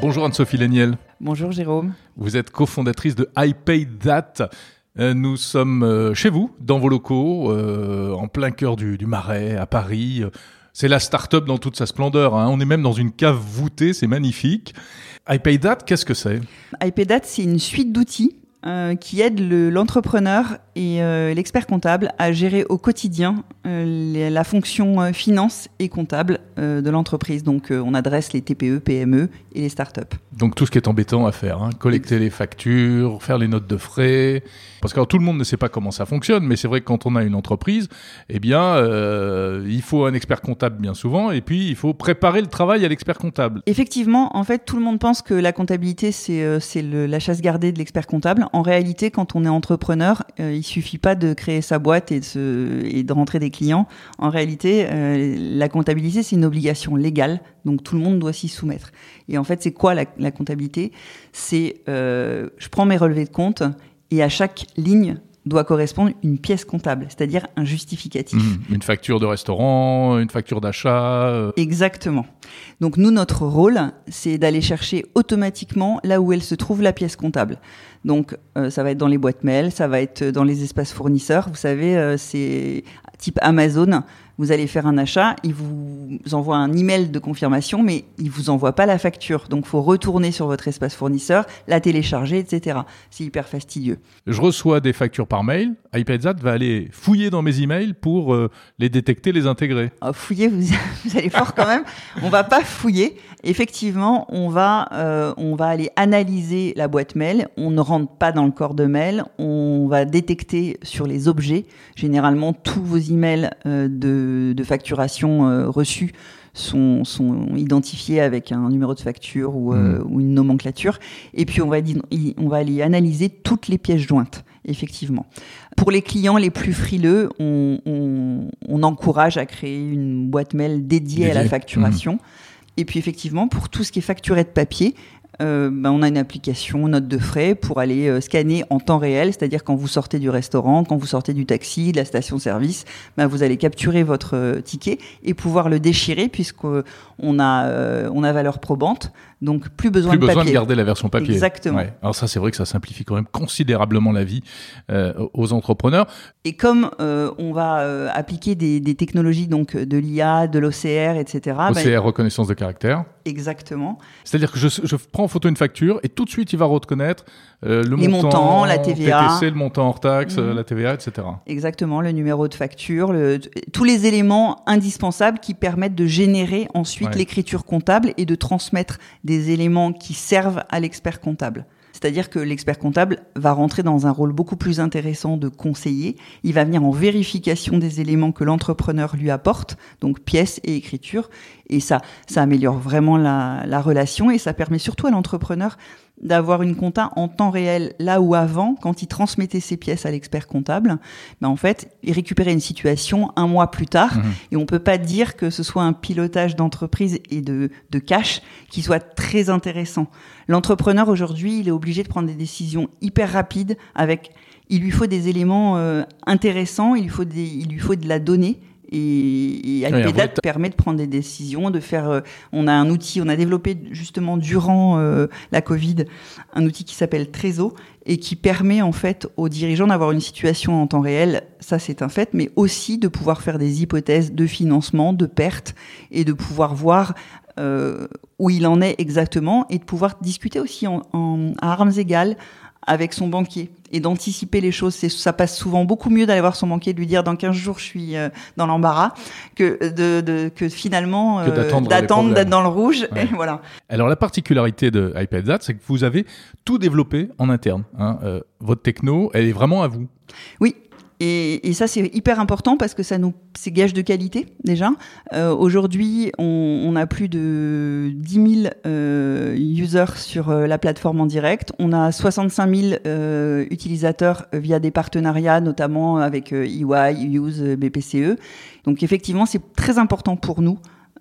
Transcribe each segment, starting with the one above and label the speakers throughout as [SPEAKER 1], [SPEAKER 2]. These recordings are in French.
[SPEAKER 1] Bonjour Anne-Sophie Léniel.
[SPEAKER 2] Bonjour Jérôme.
[SPEAKER 1] Vous êtes cofondatrice de I Pay That. Euh, nous sommes euh, chez vous, dans vos locaux, euh, en plein cœur du, du Marais, à Paris. C'est la start-up dans toute sa splendeur. Hein. On est même dans une cave voûtée, c'est magnifique. I Pay That, qu'est-ce que c'est?
[SPEAKER 2] I Pay That, c'est une suite d'outils qui aide l'entrepreneur et euh, l'expert comptable à gérer au quotidien euh, la fonction euh, finance et comptable de l'entreprise. Donc on adresse les TPE, PME et les startups.
[SPEAKER 1] Donc tout ce qui est embêtant à faire, hein. collecter les factures, faire les notes de frais. Parce que tout le monde ne sait pas comment ça fonctionne, mais c'est vrai que quand on a une entreprise, eh bien, il faut un expert comptable bien souvent, et puis il faut préparer le travail à l'expert comptable.
[SPEAKER 2] Effectivement, en fait, tout le monde pense que la comptabilité, c'est la chasse gardée de l'expert comptable. En réalité, quand on est entrepreneur, il il suffit pas de créer sa boîte et de, et de rentrer des clients. En réalité, euh, la comptabilité, c'est une obligation légale, donc tout le monde doit s'y soumettre. Et en fait, c'est quoi la, comptabilité? C'est, euh, je prends mes relevés de compte et à chaque ligne doit correspondre une pièce comptable, c'est-à-dire un justificatif.
[SPEAKER 1] Mmh. une facture de restaurant, une facture d'achat. Euh.
[SPEAKER 2] Exactement. Donc nous, notre rôle, c'est d'aller chercher automatiquement là où elle se trouve la pièce comptable. Donc euh, ça va être dans les boîtes mail, ça va être dans les espaces fournisseurs. Vous savez, euh, c'est type Amazon vous allez faire un achat, il vous envoie un email de confirmation, mais il vous envoie pas la facture. Donc, faut retourner sur votre espace fournisseur, la télécharger, etc. C'est hyper fastidieux.
[SPEAKER 1] Je reçois des factures par mail. iPadzat va aller fouiller dans mes emails pour euh, les détecter, les intégrer.
[SPEAKER 2] Oh, fouiller, vous, vous, allez fort quand même. on va pas fouiller. Effectivement, on va, euh, on va aller analyser la boîte mail. On ne rentre pas dans le corps de mail. On va détecter sur les objets. Généralement, tous vos emails euh, de de, facturation euh, reçues sont, sont, identifiés avec un numéro de facture ou, euh, mmh. une nomenclature. Et puis on va, on va aller analyser toutes les pièces jointes, effectivement. Pour les clients les plus frileux, on, encourage à créer une boîte mail dédiée à la facturation. Mmh. Et puis effectivement, pour tout ce qui est facturé de papier, euh, ben, on a une application note de frais pour aller euh, scanner en temps réel, c'est-à-dire quand vous sortez du restaurant, quand vous sortez du taxi, de la station-service, ben, vous allez capturer votre euh, ticket et pouvoir le déchirer puisqu'on a, on a valeur probante. Donc plus besoin
[SPEAKER 1] plus
[SPEAKER 2] de
[SPEAKER 1] besoin de garder la version papier.
[SPEAKER 2] Exactement.
[SPEAKER 1] Alors ça, c'est vrai que ça simplifie quand même considérablement la vie aux entrepreneurs.
[SPEAKER 2] Et comme on va appliquer des, technologies donc de l'IA, de l'OCR, etc.
[SPEAKER 1] OCR, ben, reconnaissance de caractère.
[SPEAKER 2] Exactement.
[SPEAKER 1] C'est-à-dire que je, je prends en photo une facture et tout de suite il va reconnaître euh, le
[SPEAKER 2] Les
[SPEAKER 1] montant,
[SPEAKER 2] montants, la TVA,
[SPEAKER 1] le montant hors taxe, mhm. la TVA, etc.
[SPEAKER 2] Exactement, le numéro de facture, le, tous les éléments indispensables qui permettent de générer ensuite l'écriture comptable et de transmettre des éléments qui servent à l'expert comptable. C'est-à-dire que l'expert comptable va rentrer dans un rôle beaucoup plus intéressant de conseiller. Il va venir en vérification des éléments que l'entrepreneur lui apporte, donc pièces et écriture. Et ça, ça améliore vraiment la, la relation et ça permet surtout à l'entrepreneur d'avoir une compta en temps réel, là où avant, quand il transmettait ses pièces à l'expert comptable, ben en fait, il récupérait une situation un mois plus tard, mhm. et on peut pas dire que ce soit un pilotage d'entreprise et de, de cash qui soit très intéressant. L'entrepreneur aujourd'hui, il est obligé de prendre des décisions hyper rapides avec, il lui faut des éléments euh, intéressants, il lui faut des, il lui faut de la donnée, et, et permet de prendre des décisions, de faire. Euh, on a un outil, on a développé justement durant euh, la Covid un outil qui s'appelle Trésor et qui permet en fait aux dirigeants d'avoir une situation en temps réel, ça c'est un fait, mais aussi de pouvoir faire des hypothèses de financement, de pertes et de pouvoir voir euh, où il en est exactement et de pouvoir discuter aussi en, en à armes égales avec son banquier et d'anticiper les choses. C'est, ça passe souvent beaucoup mieux d'aller voir son banquier de lui dire dans 15 jours je suis euh, dans l'embarras que de, de que finalement
[SPEAKER 1] euh,
[SPEAKER 2] d'attendre, d'être dans le rouge. Et voilà.
[SPEAKER 1] Alors la particularité de iPadZat, c'est que vous avez tout développé en interne. Hein. Euh, votre techno, elle est vraiment à vous.
[SPEAKER 2] Oui, et, et, ça, c'est hyper important parce que ça nous, c'est gage de qualité déjà. Euh, Aujourd'hui, on, on, a plus de 10 000 euh, users sur euh, la plateforme en direct. On a 65 000 euh, utilisateurs via des partenariats, notamment avec EY, euh, Use, BPCE. Donc effectivement, c'est très important pour nous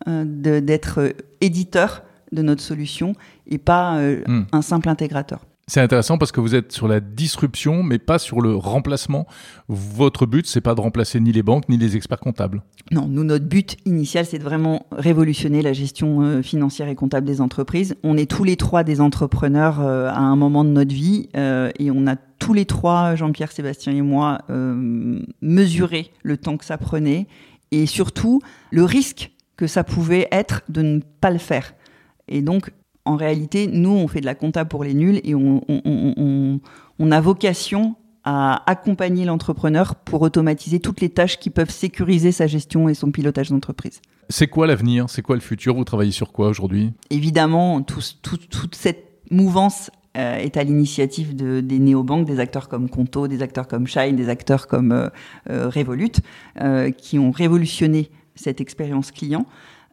[SPEAKER 2] d'être éditeur de notre solution et pas hmm. un simple intégrateur.
[SPEAKER 1] C'est intéressant parce que vous êtes sur la disruption, mais pas sur le remplacement. Votre but, c'est pas de remplacer ni les banques ni les experts comptables.
[SPEAKER 2] Non, nous, notre but initial, c'est de vraiment révolutionner la gestion euh, financière et comptable des entreprises. On est tous les trois des entrepreneurs euh, à un moment de notre vie euh, et on a tous les trois, Jean-Pierre, Sébastien et moi, mesuré le temps que ça prenait et surtout le risque que ça pouvait être de ne pas le faire. Et donc, en réalité, nous, on fait de la compta pour les nuls et on, on, a vocation à accompagner l'entrepreneur pour automatiser toutes les tâches qui peuvent sécuriser sa gestion et son pilotage d'entreprise.
[SPEAKER 1] C'est quoi l'avenir? C'est quoi le futur? Vous travaillez sur quoi aujourd'hui?
[SPEAKER 2] Évidemment, toute cette mouvance euh, est à l'initiative de, des néobanques, des acteurs comme Conto, des acteurs comme Shine, des acteurs comme euh, euh, Revolut, qui ont révolutionné cette expérience client.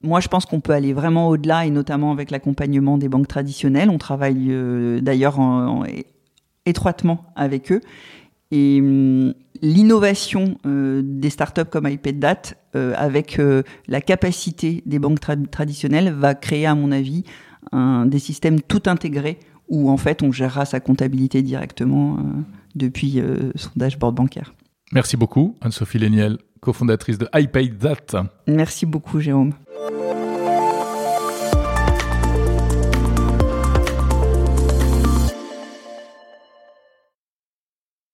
[SPEAKER 2] Moi, je pense qu'on peut aller vraiment au-delà, et notamment avec l'accompagnement des banques traditionnelles. On travaille euh, d'ailleurs étroitement avec eux. Et hum, l'innovation euh, des startups comme iPadDat, euh, avec la capacité des banques traditionnelles, va créer, à mon avis, un, des systèmes tout intégrés où en fait on gérera sa comptabilité directement depuis son dashboard bancaire.
[SPEAKER 1] Merci beaucoup, Anne-Sophie Léniel, cofondatrice de iPayDat.
[SPEAKER 2] Merci beaucoup, Jérôme.